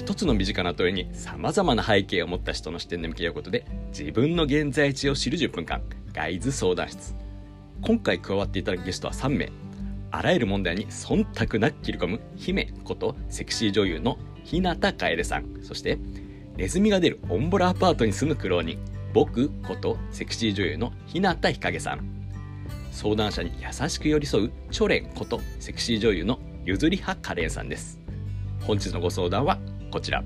一つの身近な問いに様々な背景を持った人の視点で向き合うことで自分の現在地を知る10分間ガイズ相談室。今回加わっていただくゲストは3名。あらゆる問題に忖度なく切り込む姫ことセクシー女優の日向楓さん。そしてネズミが出るオンボラアパートに住む苦労人僕ことセクシー女優の日向日陰さん。相談者に優しく寄り添うチョレンことセクシー女優のゆずりはカレンさんです。本日のご相談はこちら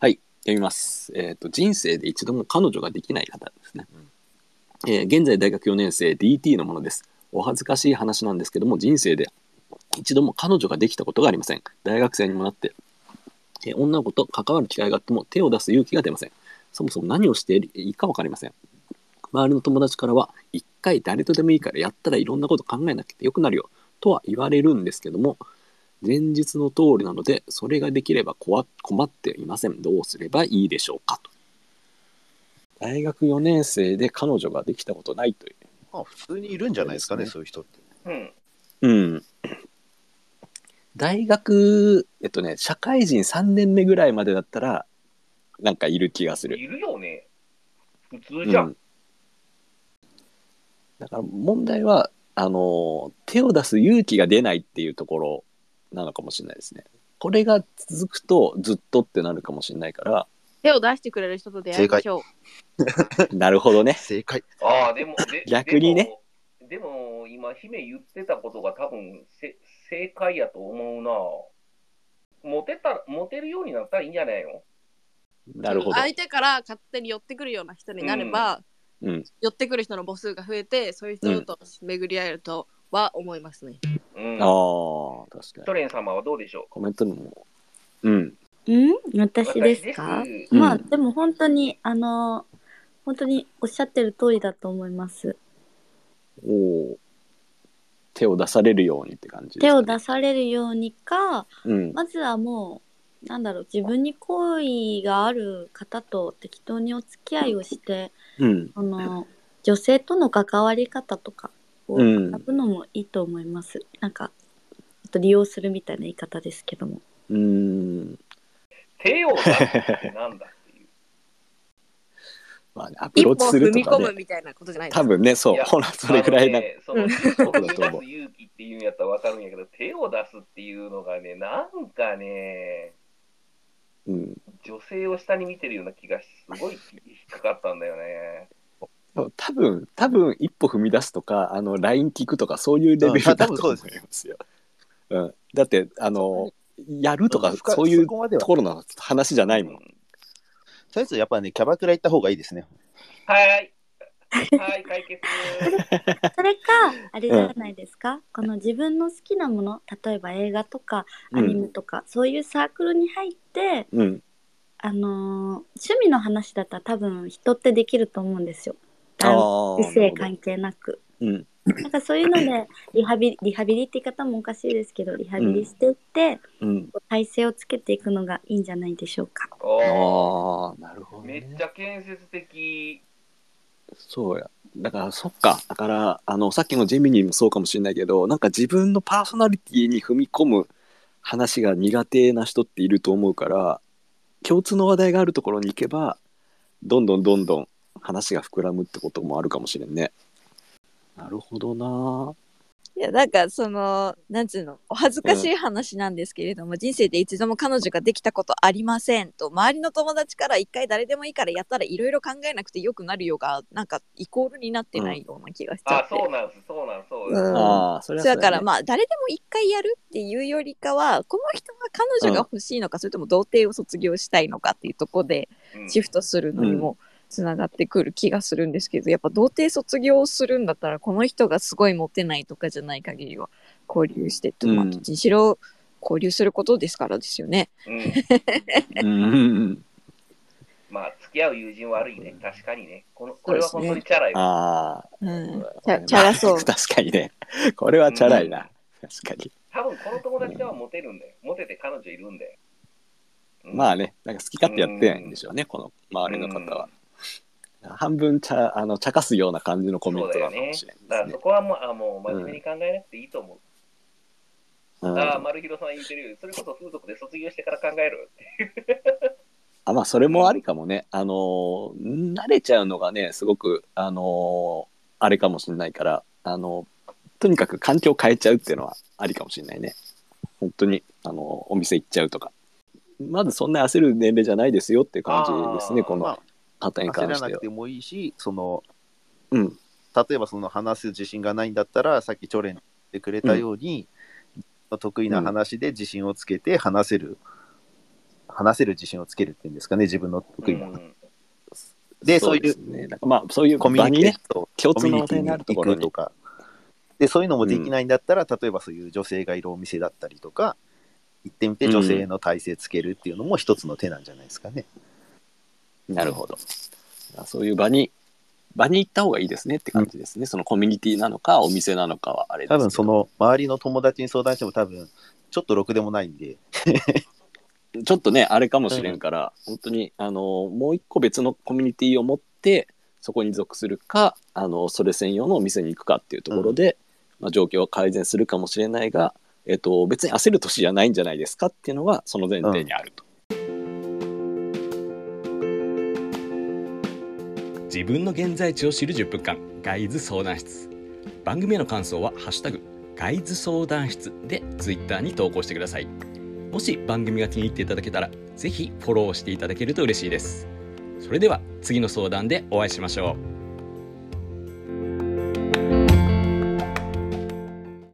はい、読みます。えっ、と、人生で一度も彼女ができない方ですね。えー現在大学4年生 DT のものです。お恥ずかしい話なんですけども、人生で一度も彼女ができたことがありません。大学生にもなって、えー女の子と関わる機会があっても手を出す勇気が出ません。そもそも何をしていいか分かりません。周りの友達からは、一回誰とでもいいからやったらいろんなこと考えなきゃよくなるよ、とは言われるんですけども、前日の通りなので、それができれば困困っていません。どうすればいいでしょうかと。大学4年生で彼女ができたことないという。まあ、普通にいるんじゃないですかね、そうそういう人って。うん。うん。大学、えっとね、社会人3年目ぐらいまでだったら、なんかいる気がする。いるよね。普通じゃん。うんだから問題は、あの、手を出す勇気が出ないっていうところなのかもしれないですね。これが続くとずっとってなるかもしれないから、手を出してくれる人と出会いましょう。なるほどね。正解。ああ、でも、で 逆にね。でも、でも今、姫言ってたことが多分せ正解やと思うな。モテた、モテるようになったらいいんじゃないの？なるほど。相手から勝手に寄ってくるような人になれば、うん。寄ってくる人の母数が増えて、そういう人と巡り合えるとは思いますね。うん。ああ、確かに。トレン様はどうでしょコメントにも。うん。うんう私ですか？私まあうんでも本当にあの本当におっしゃってる通りだと思います。おお。手を出されるようにって感じです手かね、を出されるようにかうん。まずはもうなんだろう自分に好意がある方と適当にお付き合いをしてうん。その女性との関わり方とかをうぶのもいいと思います。なんかちょっと利用するみたいな言い方ですけども。うーん。手を出すってなんだっていう。まあね、アプローチする踏みとかね。込むみたいなことじゃないですか。多分ね、そう。ほら、それぐらいな。ね、その一歩踏み出す勇気っていうんやったらわかるんやけど、手を出すっていうのがね、なんかね、うん。女性を下に見てるような気がしすごい引っかかったんだよね。多分、多分、一歩踏み出すとか、あの、LINE 聞くとか、そういうレベルだと思いますよ。うん。だって、あの、やるとかそういうところの話じゃないもん。うんとりあえずやっぱね、キャバクラ行った方がいいですね。はい。はい、解決。それかあれじゃないですか、この自分の好きなもの例えば映画とかアニメとか、そういうサークルに入ってうん。あのー趣味の話だったら多分人ってできると思うんですよ。ああ男異性関係なく。うん。なんかそういうので リハビリリハビリって言い方もおかしいですけどリハビリしていって、うん。体勢をつけていくのがいいんじゃないでしょうか。おああ、なるほど、ね。めっちゃ建設的。そうや。だから、そっか。だから、あの、さっきのジェミニーもそうかもしれないけど、なんか自分のパーソナリティに踏み込む話が苦手な人っていると思うから、共通の話題があるところに行けば、どんどんどんどん話が膨らむってこともあるかもしれんね。なるほどな。いや、なんかその、なんつうの、お恥ずかしい話なんですけれども、人生で一度も彼女ができたことありませんと、周りの友達から一回誰でもいいからやったらいろいろ考えなくてよくなるよが、なんかイコールになってないような気がしちゃあっ、て。そうなんす、そうなん、そううなんん。ああ、それはそうだからあ、まあ誰でも一回やるっていうよりかはこの人は彼女が欲しいのか、それとも童貞を卒業したいのかっていうところでうん。シフトするのにもつながってくる気がするんですけど、やっぱ童貞卒業するんだったらこの人がすごいモテないとかじゃない限りは交流してって、まあうんどっちにしろ交流することですからですよね。うん。うんうんうん。まあ、付き合う友人悪いね。確かにね。このこれは本当にチャラいわ。ああ、うん、チャラそう。確かにね。これはチャラいな。確かに。多分この友達はモテるんだよ。モテて彼女いるんだよ。うんまあね、なんか好き勝手やってないんでしょうね、この周りの方は。半分茶あの茶化すような感じのコメントなのかもしれだからないですね。そこはもうあもう真面目に考えなくていいと思う。うんああ、丸広さん言ってるよ。それこそ風俗で卒業してから考える。あまあそれもありかもねあのー慣れちゃうのがねすごくあのーあれかもしれないからあのとにかく環境変えちゃうっていうのはありかもしれないね本当にあのお店行っちゃうとかまずそんな焦る年齢じゃないですよっていう感じですねあーこのま方に焦関しては。らなくてもいいし、その、うん。例えばその話す自信がないんだったら、さっきチョレン言ってくれたように、得意な話で自信をつけて話せる、話せる自信をつけるっていうんですかね、自分の得意な。うん。で、そういうですね。なんかまあそういうコミュニケー場にねションと共通のになるところに行くとか。で、そういうのもできないんだったら、例えばそういう女性がいるお店だったりとか、行ってみて女性の体勢つけるっていうのも一つの手なんじゃないですかね。なるほど。そういう場に場に行った方がいいですねって感じですね、そのコミュニティなのかお店なのかはあれです多分その周りの友達に相談しても多分ちょっとろくでもないんで、ちょっとねあれかもしれんから、本当にあのもう一個別のコミュニティを持ってそこに属するかあのそれ専用のお店に行くかっていうところで、まあ、状況は改善するかもしれないが、えっと、別に焦る年じゃないんじゃないですかっていうのがその前提にあると。自分の現在地を知る10分間ガイズ相談室。番組への感想は「ハッシュタグガイズ相談室」でツイッターに投稿してください。もし番組が気に入っていただけたらぜひフォローしていただけると嬉しいです。それでは次の相談でお会いしましょう。